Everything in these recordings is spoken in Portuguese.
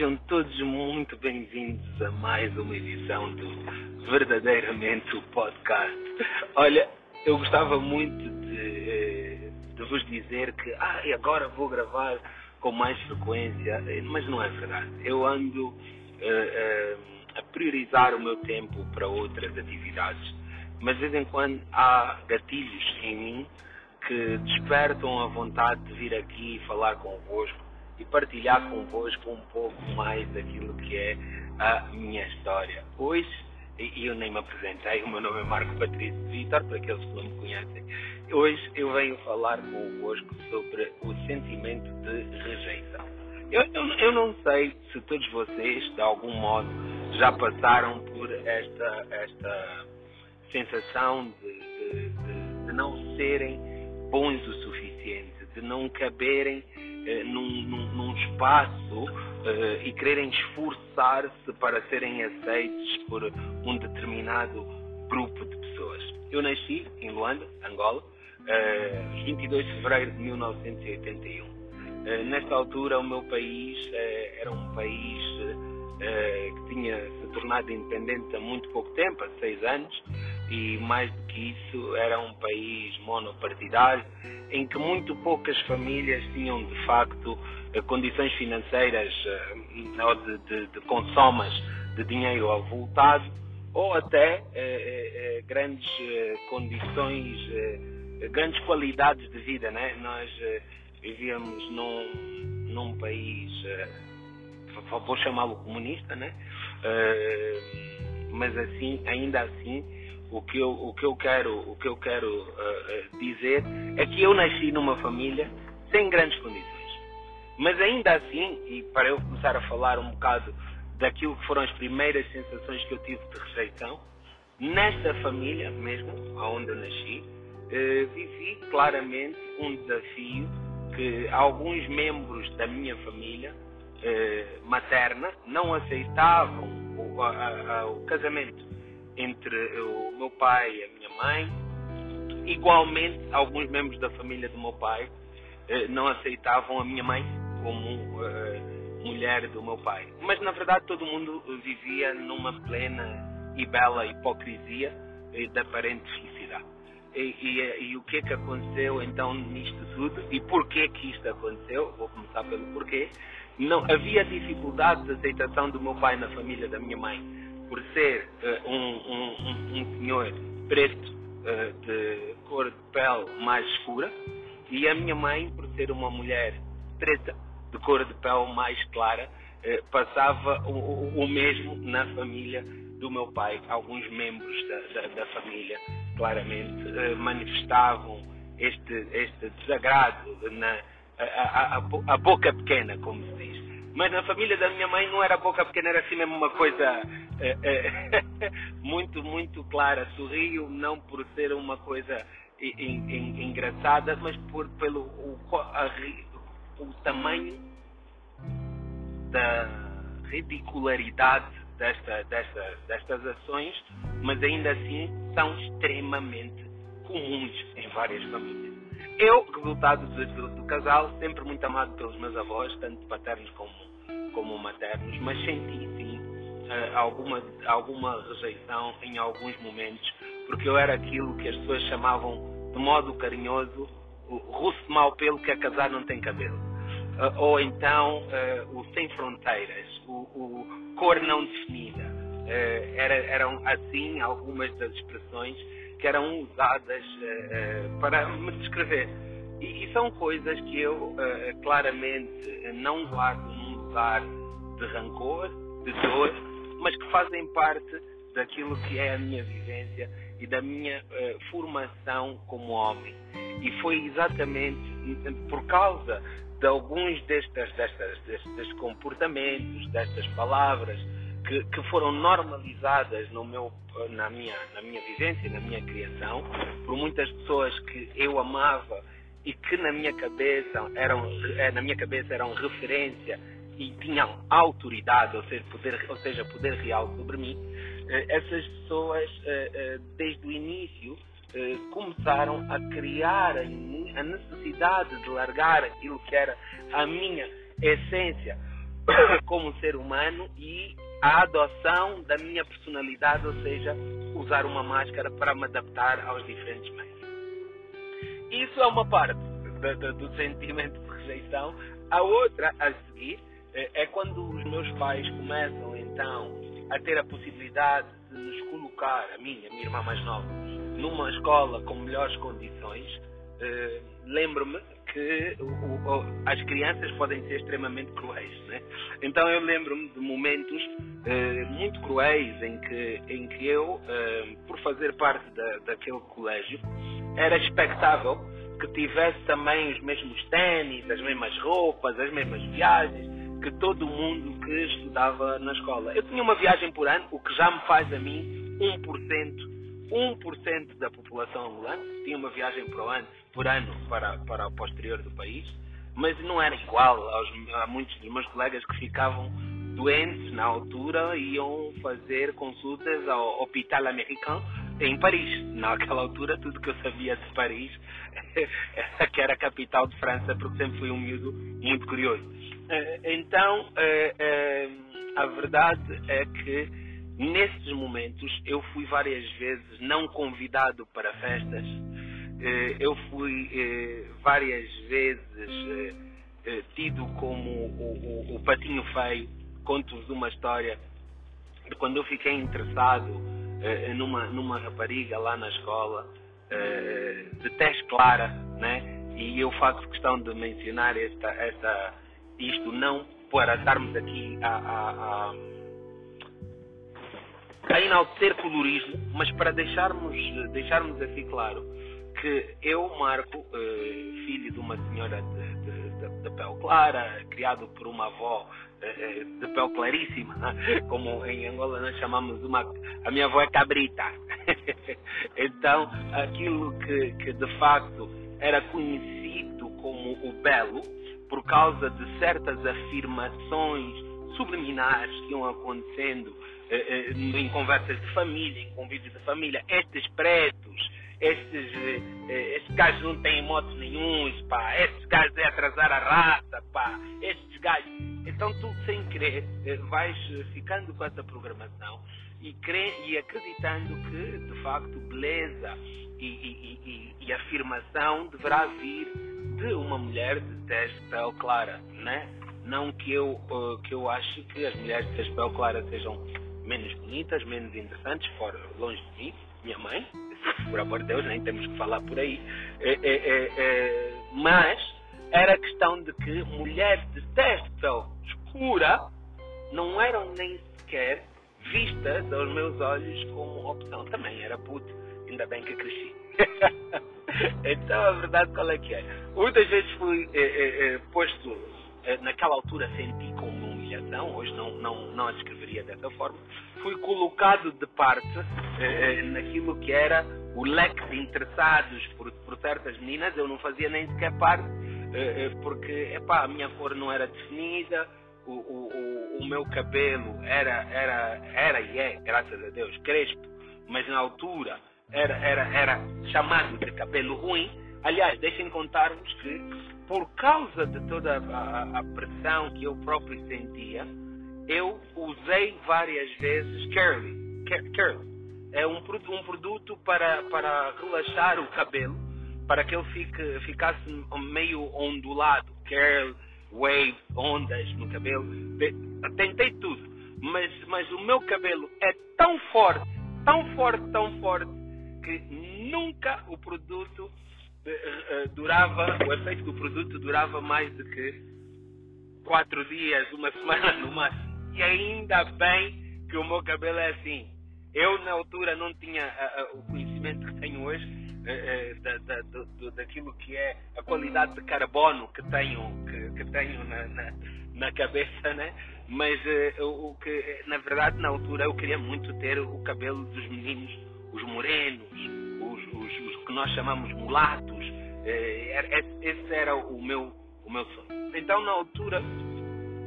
Sejam todos muito bem-vindos a mais uma edição do Verdadeiramente o Podcast. Olha, eu gostava muito de, eh, de vos dizer que ah, agora vou gravar com mais frequência, eh, mas não é verdade. Eu ando uh, uh, a priorizar o meu tempo para outras atividades, mas de vez em quando há gatilhos em mim que despertam a vontade de vir aqui e falar convosco e partilhar convosco um pouco mais daquilo que é a minha história. Hoje, e eu nem me apresentei, o meu nome é Marco Patrício Vitor, para aqueles que não me conhecem, hoje eu venho falar convosco sobre o sentimento de rejeição. Eu, eu, eu não sei se todos vocês, de algum modo, já passaram por esta, esta sensação de, de, de, de não serem bons o suficiente, de não caberem eh, num, num, num, espaço eh, e quererem esforçar-se para serem aceitos por um determinado grupo de pessoas. Eu nasci em Luanda, Angola, eh, 22 de fevereiro de 1981. Eh, nesta altura, o meu país eh, era um país eh, que tinha se tornado independente há muito pouco tempo, há seis anos, e mais do que isso era um país monopartidário em que muito poucas famílias tinham de facto eh, condições financeiras eh, ou de, de, de consomas de dinheiro avultado ou até eh, eh, grandes eh, condições, eh, grandes qualidades de vida. Né? Nós vivíamos num, num país, vou chamá-lo comunista, né? mas assim, ainda assim, o que eu, o que eu quero, o que eu quero uh, dizer é que eu nasci numa família sem grandes condições. Mas ainda assim, e para eu começar a falar um bocado daquilo que foram as primeiras sensações que eu tive de rejeição, nesta família mesmo, onde eu nasci, uh, vivi claramente um desafio que alguns membros da minha família materna não aceitavam o, a, a, o casamento entre o meu pai e a minha mãe. Igualmente, alguns membros da família do meu pai eh, não aceitavam a minha mãe como eh, mulher do meu pai. Mas, na verdade, todo mundo vivia numa plena e bela hipocrisia eh, da aparente felicidade. E, e, e, o que é que aconteceu então nisto tudo e porquê que isto aconteceu? Vou começar pelo porquê. Não havia dificuldade de aceitação do meu pai na família da minha mãe por ser uh, um, um, um, senhor preto uh, de cor de pele mais escura e a minha mãe por ser uma mulher preta de cor de pele mais clara uh, passava o, o, mesmo na família do meu pai. Alguns membros da, da, da família claramente manifestavam este, este desagrado na a, a, a, boca pequena como se diz mas na família da minha mãe não era boca pequena, era assim mesmo uma coisa é, é, muito, muito clara. Sorrio não por ser uma coisa engraçada, mas por, pelo o, a, o tamanho da ridicularidade desta, desta, destas ações, mas ainda assim são extremamente comuns em várias famílias. Eu, resultado do, do, casal, sempre muito amado pelos meus avós, tanto paternos como, como maternos, mas senti sim uh, alguma, alguma rejeição em alguns momentos, porque eu era aquilo que as pessoas chamavam de modo carinhoso o russo mau pelo que a casar não tem cabelo. Uh, ou então uh, o sem fronteiras, o, o cor não definida. Era, eram assim algumas das expressões que eram usadas uh, para me descrever. E, e, são coisas que eu uh, claramente não guardo num lugar de rancor, de dor, mas que fazem parte daquilo que é a minha vivência e da minha uh, formação como homem. E foi exatamente por causa de alguns destes, destes, destes comportamentos, destas palavras, que, que foram normalizadas no meu, na, minha, na minha vivência, na minha criação, por muitas pessoas que eu amava e que na minha cabeça eram, eh, na minha cabeça eram referência e tinham autoridade, ou seja, poder, ou seja, poder real sobre mim, eh, essas pessoas, eh, desde o início, começaram a criar em mim a necessidade de largar aquilo que era a minha essência como ser humano e a adoção da minha personalidade, ou seja, usar uma máscara para me adaptar aos diferentes meios. Isso é uma parte do, do, do sentimento de rejeição. A outra, a seguir, é, é quando os meus pais começam então a ter a possibilidade de nos colocar, a mim, a minha irmã mais nova, numa escola com melhores condições. Uh, Lembro-me que o, o, as crianças podem ser extremamente cruéis, né? Então eu lembro-me de momentos uh, muito cruéis em que, em que eu, uh, por fazer parte da, daquele colégio, era expectável que tivesse também os mesmos ténis, as mesmas roupas, as mesmas viagens que todo mundo que estudava na escola. Eu tinha uma viagem por ano, o que já me faz a mim 1%. 1% da população angolana tinha uma viagem por ano, por ano para, para o posterior do país, mas não era igual aos, a muitos dos meus colegas que ficavam doentes na altura e iam fazer consultas ao Hospital Americano em Paris. Naquela altura, tudo que eu sabia de Paris que era a capital de França, porque sempre fui um miúdo muito curioso. Eh, então, eh, eh, a verdade é que nesses momentos eu fui várias vezes não convidado para festas, eu fui várias vezes tido como o, o, o patinho feio. Conto-vos uma história de quando eu fiquei interessado numa, numa rapariga lá na escola, de teste clara, né? E eu faço questão de mencionar esta, esta, isto não para estarmos aqui a, a, a, a enaltecer colorismo, mas para deixarmos, deixarmos assim claro que eu, Marco, eh, filho de uma senhora de, de, de, de pele clara, criado por uma avó eh, de pele claríssima, como em Angola nós chamamos uma. A minha avó é cabrita. então, aquilo que, que de facto era conhecido como o belo, por causa de certas afirmações subliminares que iam acontecendo eh, eh, em conversas de família, em convívios de família, estes pretos, estes, eh, estes gajos não têm motos nenhums, pá, estes gajos é atrasar a raça, pá, estes gajos. Então tu, sem querer, eh, vais ficando com essa programação e, cre... e acreditando que, de facto, beleza e, e, e, e afirmação deverá vir de uma mulher de teste pele clara, né? Não que eu, uh, que eu ache que as mulheres de pele clara sejam menos bonitas, menos interessantes, fora longe de mim, minha mãe, por amor de Deus, nem temos que falar por aí. É, é, é, mas era questão de que mulheres de teste pele escura não eram nem sequer vistas aos meus olhos como opção. Também era puto, ainda bem que cresci. então a verdade qual é que é? Muitas vezes fui eh, eh, posto, naquela altura senti como humilhação, hoje não, não, não a descreveria dessa forma, fui colocado de parte eh, eh, naquilo que era o leque de interessados por, por certas meninas, eu não fazia nem sequer parte, porque epá, a minha cor não era definida, o, o, o, meu cabelo era, era, era e é, graças a Deus, crespo, mas na altura era, era, era chamado de cabelo ruim. Aliás, deixem contar-vos que, por causa de toda a, a, pressão que eu próprio sentia, eu usei várias vezes curly. curly. É um, um produto para, para relaxar o cabelo, para que ele fique, ficasse meio ondulado. Curl, wave, ondas no cabelo. Tentei tudo. Mas, mas o meu cabelo é tão forte, tão forte, tão forte, que nunca o produto durava, o efeito do produto durava mais do que quatro dias, uma semana no máximo. E ainda bem que o meu cabelo é assim. Eu, na altura, não tinha uh, uh, o conhecimento que tenho hoje da, da, do, daquilo que é a qualidade de carbono que tenho, que, que tenho na, na, na, cabeça, né? Mas o que, na verdade, na altura, eu queria muito ter o cabelo dos meninos os morenos, os, os, os que nós chamamos mulatos. É, esse era o meu, o meu sonho. Então, na altura,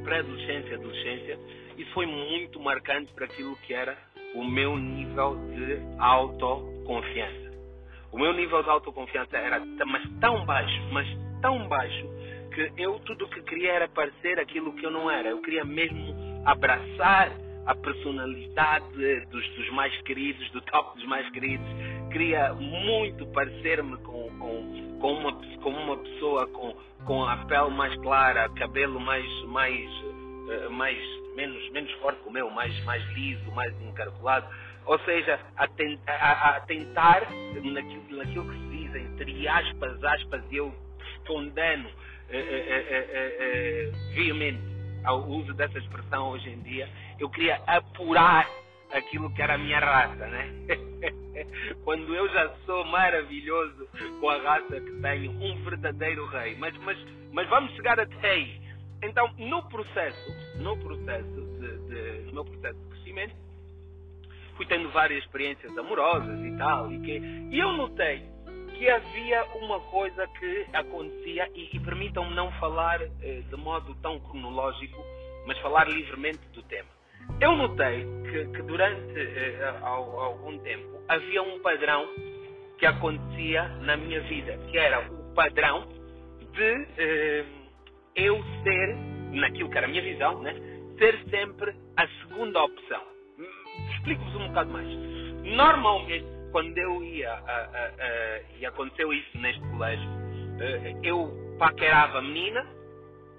pré-adolescência, adolescência, isso foi muito marcante para aquilo que era o meu nível de autoconfiança. O meu nível de autoconfiança era mas tão baixo, mas tão baixo, que eu tudo que queria era parecer aquilo que eu não era. Eu queria mesmo abraçar a personalidade dos, dos mais queridos, do top dos mais queridos. Queria muito parecer-me com, com, com, uma, com uma pessoa com, com a pele mais clara, cabelo mais, mais, uh, mais menos, menos forte que o meu, mais, mais liso, mais encarcolado. Ou seja, a, a, a tentar, naquilo, naquilo que se diz, entre aspas, aspas, eu condeno eh, eh, eh, eh, veemente ao uso dessa expressão hoje em dia, eu queria apurar aquilo que era a minha raça, né? Quando eu já sou maravilhoso com a raça que tenho, um verdadeiro rei. Mas, mas, mas vamos chegar até aí. Então, no processo, no processo de, de, no processo de crescimento, fui tendo várias experiências amorosas e tal, e, que, e eu notei que havia uma coisa que acontecia, e, e permitam-me não falar eh, de modo tão cronológico, mas falar livremente do tema. Eu notei que, que durante eh, algum tempo havia um padrão que acontecia na minha vida, que era o padrão de eh, eu ser, naquilo que era a minha visão, né, ser sempre a segunda opção. Explico-vos um bocado mais. Normalmente, quando eu ia, e aconteceu isso neste colégio, eh, eu paquerava a menina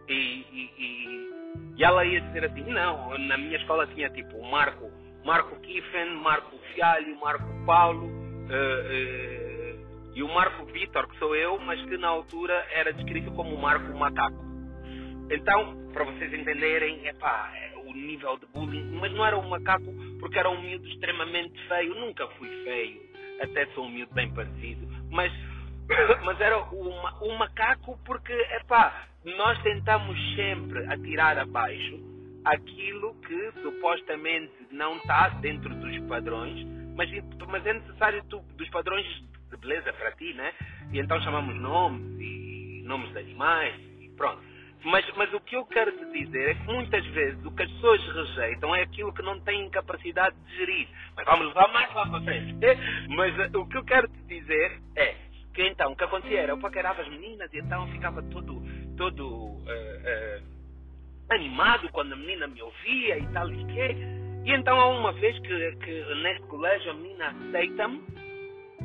e, e, e, e, ela ia dizer assim, não, na minha escola tinha tipo Marco, Marco Kiffen, Marco Fialho, Marco Paulo uh, uh, e o Marco Vitor, que sou eu, mas que na altura era descrito como Marco Macaco. Então, para vocês entenderem, epá, o nível de bullying, mas não era um macaco porque era um miúdo extremamente feio, nunca fui feio, até sou um miúdo bem parecido, mas, mas era o, o macaco porque, epá, nós tentamos sempre atirar abaixo aquilo que supostamente não está dentro dos padrões, mas, mas é necessário tu, dos padrões de beleza para ti, né? E então chamamos nomes e nomes de animais e pronto. Mas, mas o que eu quero te dizer é que muitas vezes o que as pessoas rejeitam é aquilo que não têm capacidade de gerir. Mas vamos levar mais lá para frente. Mas eh, o que eu quero te dizer é que então o que acontecia era eu paquerava as meninas e então ficava todo, todo uh, uh, animado quando a menina me ouvia e tal e que. E então há uma vez que, que neste colégio a menina aceita-me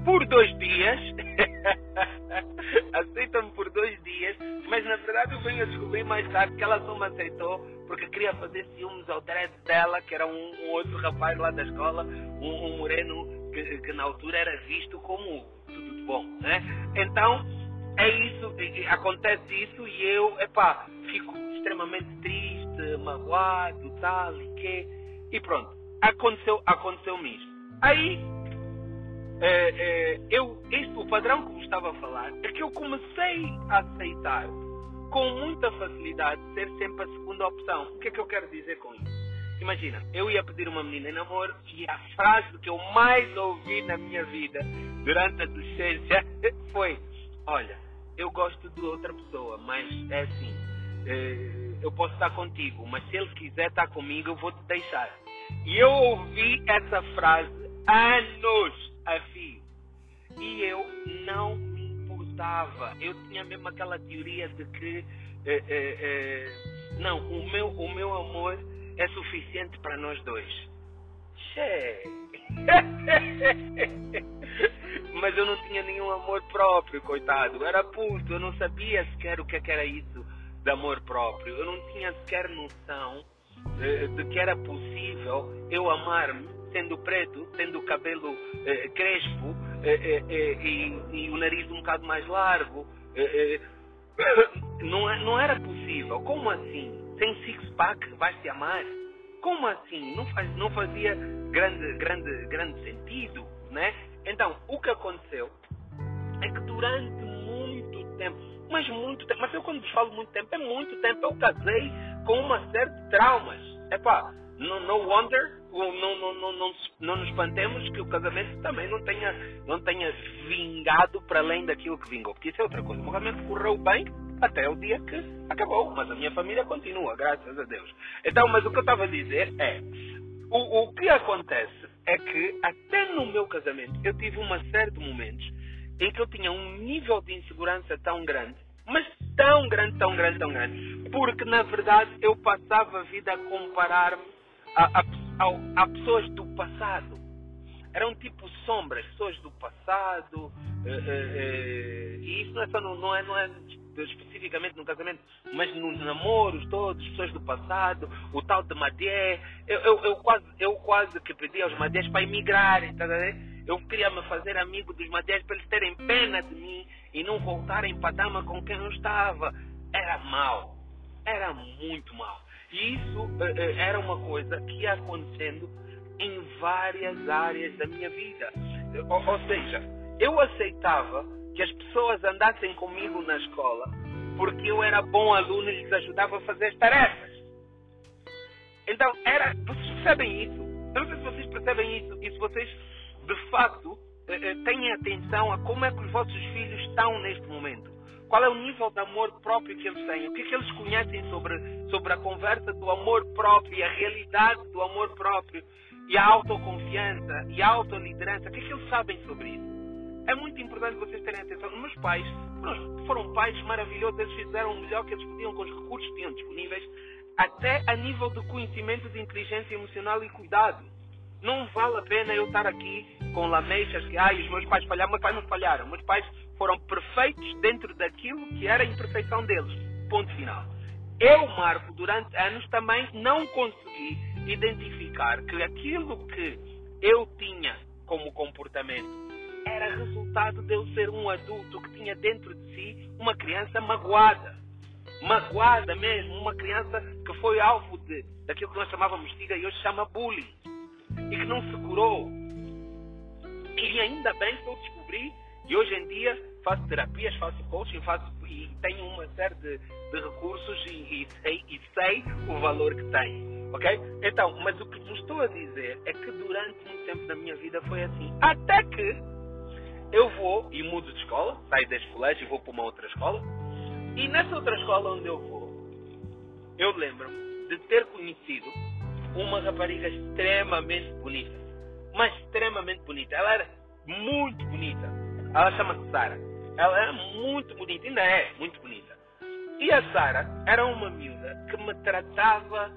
por dois dias. aceita-me por dois dias, mas na verdade eu venho a descobrir mais tarde que ela só me aceitou porque queria fazer ciúmes ao dread dela, que era um, um outro rapaz lá da escola, um, um moreno que, que, na altura era visto como tudo de bom, né? Então, é isso, acontece isso e eu, epá, fico extremamente triste, magoado, tal e que, e pronto, aconteceu, aconteceu-me isto. Aí é, é, eu, este, o padrão que vos estava a falar é que eu comecei a aceitar com muita facilidade ser sempre a segunda opção. O que é que eu quero dizer com isso? Imagina, eu ia pedir uma menina em namoro e a frase que eu mais ouvi na minha vida durante a adolescência foi: Olha, eu gosto de outra pessoa, mas é assim, é, eu posso estar contigo, mas se ele quiser estar comigo, eu vou te deixar. E eu ouvi essa frase anos a fio. E eu não me importava. Eu tinha mesmo aquela teoria de que eh, eh, eh, não, o meu, o meu amor é suficiente para nós dois. Che. Mas eu não tinha nenhum amor próprio, coitado. Era puto, eu não sabia sequer o que, é que era isso de amor próprio. Eu não tinha sequer noção de, de que era possível eu amar-me sendo preto, tendo o cabelo eh, crespo eh, eh, e, e, o nariz um bocado mais largo. não, é, não era possível. Como assim? Sem six-pack vais-te amar? Como assim? Não, faz, não fazia grande, grande, grande sentido, né? Então, o que aconteceu é que durante muito tempo, mas muito tempo, mas eu quando falo muito tempo, é muito tempo, eu casei com uma série de traumas. Epá, no, no wonder, não, não, não, não, não nos espantemos que o casamento também não tenha, não tenha vingado para além daquilo que vingou. Porque isso é outra coisa. O casamento correu bem até o dia que acabou. Mas a minha família continua, graças a Deus. Então, mas o que eu estava a dizer é: o, o que acontece é que até no meu casamento eu tive uma série de momentos em que eu tinha um nível de insegurança tão grande, mas tão grande, tão grande, tão grande. Porque, na verdade, eu passava a vida a comparar-me a, a, a, a pessoas do passado. Eram tipo sombras, pessoas do passado. Eh, eh, eh, e isso não é só no, não é, não é especificamente no casamento, mas nos namoros todos, pessoas do passado, o tal de Madié. Eu, eu, eu, quase, eu quase que pedi aos Madiés para emigrarem, tá Eu queria me fazer amigo dos Madiés para eles terem pena de mim e não voltarem para a dama com quem eu estava. Era mal. Era muito mal. E isso uh, uh, era uma coisa que ia acontecendo em várias áreas da minha vida. Ou, ou seja, eu aceitava que as pessoas andassem comigo na escola porque eu era bom aluno e lhes ajudava a fazer as tarefas. Então, era, vocês percebem isso? Eu não sei se vocês percebem isso e se vocês, de facto, eh, eh, têm atenção a como é que os vossos filhos estão neste momento. Qual é o nível de amor próprio que eles têm? O que é que eles conhecem sobre, sobre a conversa do amor próprio e a realidade do amor próprio e a autoconfiança e a autoliderança? O que é que eles sabem sobre isso? É muito importante vocês terem atenção. Meus pais foram pais maravilhosos, eles fizeram o melhor que eles podiam com os recursos que tinham disponíveis, até a nível de conhecimento de inteligência emocional e cuidado. Não vale a pena eu estar aqui com lamechas que ai, os meus pais falharam, meus pais não falharam. Meus pais foram perfeitos dentro daquilo que era a imperfeição deles. Ponto final. Eu, Marco, durante anos também não consegui identificar que aquilo que eu tinha como comportamento era resultado de eu ser um adulto que tinha dentro de si uma criança magoada. Magoada mesmo, uma criança que foi alvo de, daquilo que nós chamávamos de e hoje chama bullying. E que não se curou. E ainda bem que eu descobri e hoje em dia faço terapias, faço coaching, faço e tenho uma série de, de recursos e, e, sei, e sei o valor que tem. Ok? Então, mas o que vos estou a dizer é que durante muito tempo da minha vida foi assim. Até que eu vou e mudo de escola, saio deste colégio e vou para uma outra escola. E nessa outra escola onde eu vou, eu lembro-me de ter conhecido uma rapariga extremamente bonita. Mas extremamente bonita. Ela era muito bonita. Ela chama-se Sara. Ela era muito bonita, ainda é muito bonita. E a Sara era uma miúda que me tratava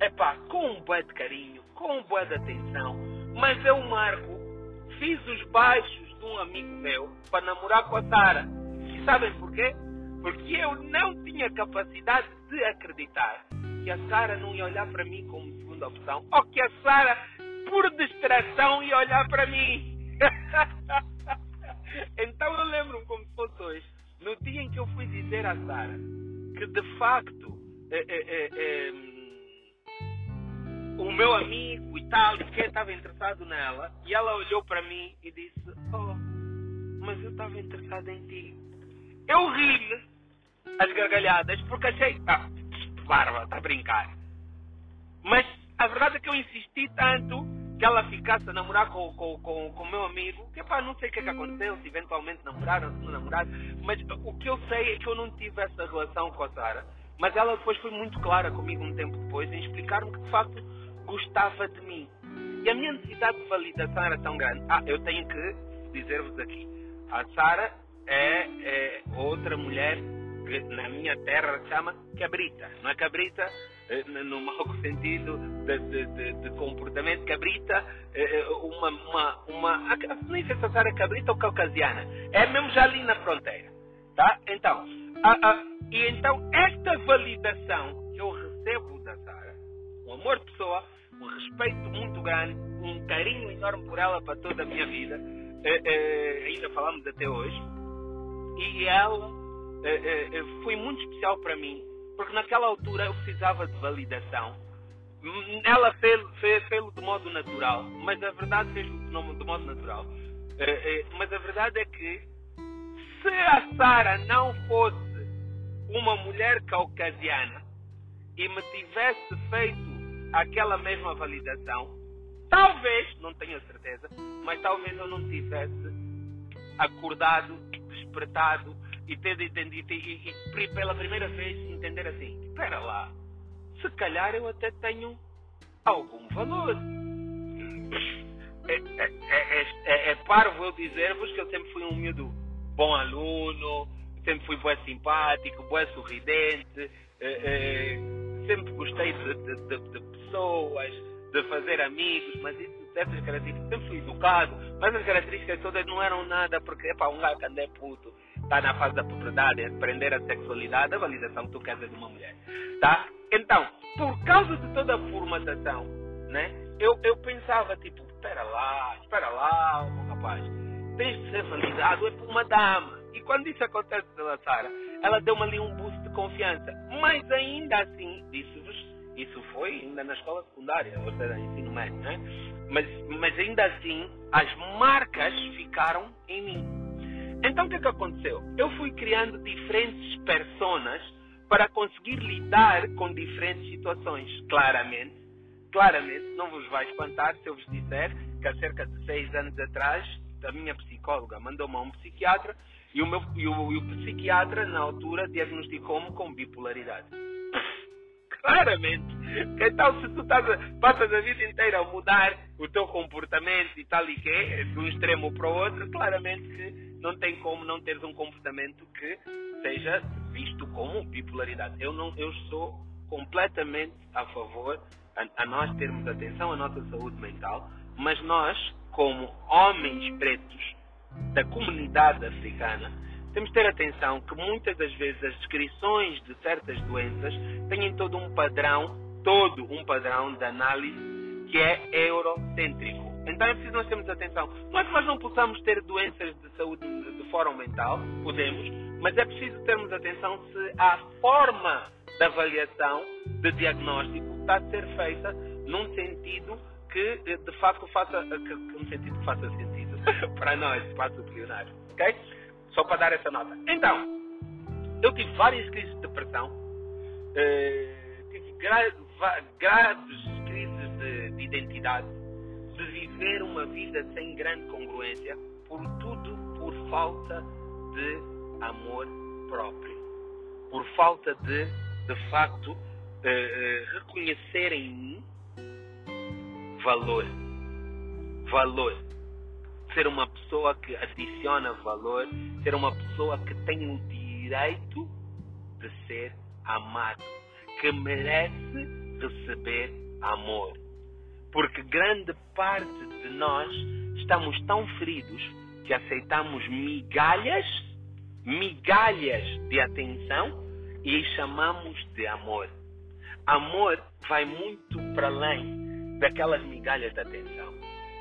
epá, com um bué de carinho, com um bué de atenção. Mas eu, Marco, fiz os baixos de um amigo meu para namorar com a Sara. E sabem porquê? Porque eu não tinha capacidade de acreditar que a Sara não ia olhar para mim como segunda opção ou que a Sara, por distração, ia olhar para mim. então eu lembro-me como se fosse hoje, no dia em que eu fui dizer à Sara que de facto. É, é, é, o meu amigo e tal, e estava interessado nela, e ela olhou para mim e disse: Oh, mas eu estava interessado em ti. Eu ri-me as gargalhadas porque achei, ah, barba, está a brincar. Mas a verdade é que eu insisti tanto que ela ficasse a namorar com o com, com, com meu amigo, que pá, não sei o que é que aconteceu, se eventualmente namoraram, se não namoraram, mas o que eu sei é que eu não tive essa relação com a Sara. Mas ela depois foi muito clara comigo um tempo depois em explicar-me que de facto gostava de mim. E a minha necessidade de validação era tão grande. Ah, eu tenho que dizer-vos aqui. A Sara é, é, outra mulher que na minha terra chama cabrita. Não é cabrita eh, no mau sentido de, de, de, de comportamento. Cabrita, é uma, uma, uma. Nem sei se a Sara é cabrita ou caucasiana. É mesmo já ali na fronteira. Tá? Então, a, a, e então esta validação que eu recebo da Sara, um amor de pessoa, um respeito muito grande, um carinho enorme por ela para toda a minha vida. É, é, ainda falamos até hoje. E ela é, foi muito especial para mim, porque naquela altura eu precisava de validação. Ela fez-lo fez, fez de modo natural, mas a verdade fez-lo de modo natural. mas a verdade é que se a Sara não fosse uma mulher caucasiana e me tivesse feito aquela mesma validação, talvez, não tenho certeza, mas talvez eu não tivesse acordado, despertado e ter entendido e, e, pela primeira vez entender assim, espera lá, se calhar eu até tenho algum valor. É, é, é, é, é parvo eu dizer-vos que eu sempre fui um miúdo bom aluno, sempre fui bué simpático, bué sorridente, eh, eh, sempre gostei de, de, de, de, pessoas, de fazer amigos, mas isso, certas características, sempre fui educado, mas as características todas não eram nada, porque para um gajo que anda é puto, está na fase da propriedade, aprender a sexualidade, a validação que tu queres é de uma mulher. Tá? Então, por causa de toda a formatação, né, eu, eu pensava, tipo, espera lá, espera lá, oh, rapaz, tens de ser validado, é por uma dama. E quando isso acontece pela Sara, ela deu-me ali um boost de confiança. Mas ainda assim, disse-vos, isso foi ainda na escola secundária, ou seja, ensino médio, né? Mas, mas ainda assim, as marcas ficaram em mim. Então o que, é que aconteceu? Eu fui criando diferentes personas para conseguir lidar com diferentes situações. Claramente, claramente, não vos vai espantar se eu vos disser que há cerca de seis anos atrás, a minha psicóloga mandou-me a um psiquiatra e o, meu, e o, e o psiquiatra, na altura, diagnosticou-me com bipolaridade. Claramente. Então, se tu estás a, passas a vida inteira a mudar o teu comportamento e tal e que, de um extremo para o outro, claramente que não tem como não teres um comportamento que seja visto como bipolaridade. Eu, não, eu sou completamente a favor a, a nós termos atenção à nossa saúde mental, mas nós, como homens pretos, da comunidade africana, temos de ter atenção que muitas das vezes as descrições de certas doenças têm todo um padrão, todo um padrão de análise que é eurocêntrico. Então é preciso nós termos atenção. Não é que nós não possamos ter doenças de saúde de forma mental, podemos, mas é preciso termos atenção se a forma da avaliação, de diagnóstico, está a ser feita num sentido que de facto faça, que, sentido faça sentido para nós, espaço bilionário. Ok? Só para dar essa nota. Então, eu tive várias crises de depressão, eh, tive gra graves crises de, de identidade, de viver uma vida sem grande congruência, por tudo por falta de amor próprio. Por falta de, de facto, eh, reconhecer em mim valor. Valor ser uma pessoa que adiciona valor, ser uma pessoa que tem o direito de ser amado, que merece receber amor. Porque grande parte de nós estamos tão feridos que aceitamos migalhas, migalhas de atenção e chamamos de amor. Amor vai muito para além daquelas migalhas de atenção.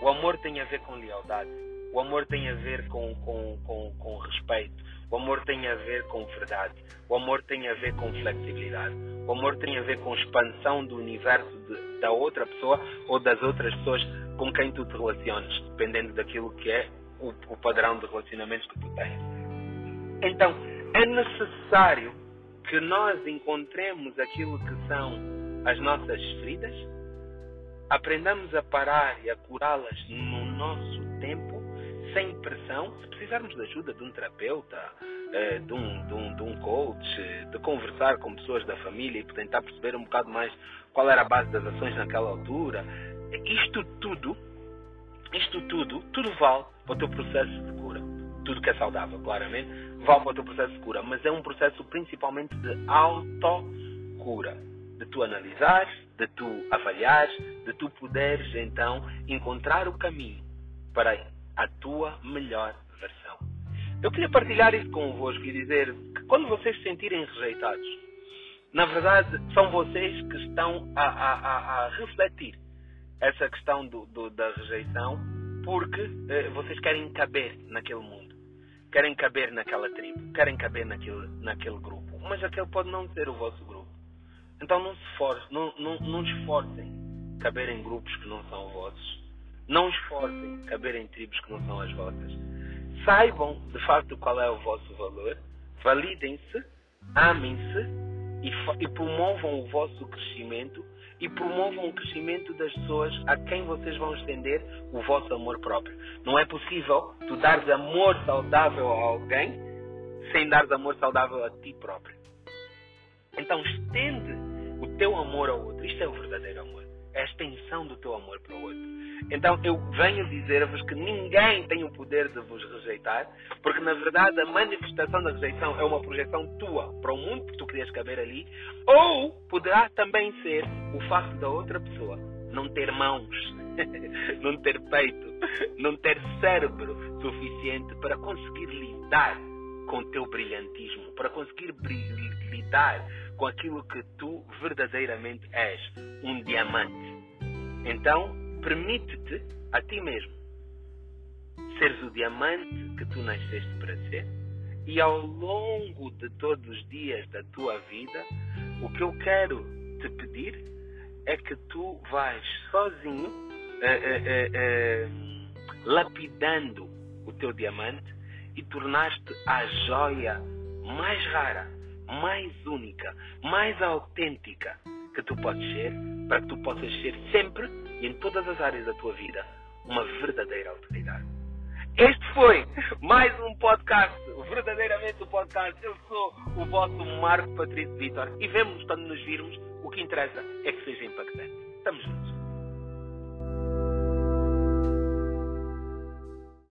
O amor tem a ver com lealdade. O amor tem a ver com, com, com, com respeito. O amor tem a ver com verdade. O amor tem a ver com flexibilidade. O amor tem a ver com expansão do universo de, da outra pessoa ou das outras pessoas com quem tu te relacionas, dependendo daquilo que é o, o padrão de relacionamentos que tu tens. Então, é necessário que nós encontremos aquilo que são as nossas feridas aprendamos a parar e a curá-las no nosso tempo, sem pressão, se precisarmos de ajuda de um terapeuta, eh, de um, de, um, de um coach, de conversar com pessoas da família e tentar perceber um bocado mais qual era a base das ações naquela altura. Isto tudo, isto tudo, tudo vale para o teu processo de cura. Tudo que é saudável, claramente, vale para o teu processo de cura, mas é um processo principalmente de autocura, de tu analisares, de tu avaliares, de tu poderes então encontrar o caminho para a tua melhor versão. Eu queria partilhar isso convosco e dizer que quando vocês se sentirem rejeitados, na verdade são vocês que estão a, a, a, refletir essa questão do, do, da rejeição porque eh, vocês querem caber naquele mundo, querem caber naquela tribo, querem caber naquele, naquele grupo, mas aquele pode não ser o vosso grupo. Então não se esforcem, não, não, não esforcem caber em grupos que não são vossos. Não esforcem caber em tribos que não são as vossas. Saibam de facto qual é o vosso valor, validem-se, amem-se e, e promovam o vosso crescimento e promovam o crescimento das pessoas a quem vocês vão estender o vosso amor próprio. Não é possível tu dares amor saudável a alguém sem dares amor saudável a ti próprio. Então estende o teu amor ao outro. Isto é o verdadeiro amor. A extensão do teu amor para o outro. Então eu venho dizer-vos que ninguém tem o poder de vos rejeitar, porque na verdade a manifestação da rejeição é uma projeção tua para o mundo que tu querias caber ali, ou poderá também ser o facto da outra pessoa não ter mãos, não ter peito, não ter cérebro suficiente para conseguir lidar com o teu brilhantismo, para conseguir lidar com aquilo que tu verdadeiramente és, um diamante. Então, permite-te a ti mesmo seres o diamante que tu nasceste para ser e ao longo de todos os dias da tua vida, o que eu quero te pedir é que tu vais sozinho eh, eh, eh, lapidando o teu diamante e tornaste a joia mais rara mais única, mais autêntica que tu podes ser, para que tu possas ser sempre e em todas as áreas da tua vida uma verdadeira autoridade. Este foi mais um podcast, verdadeiramente um podcast. Eu sou o vosso Marco Patrício Vitor e vemos quando nos virmos. O que interessa é que seja impactante.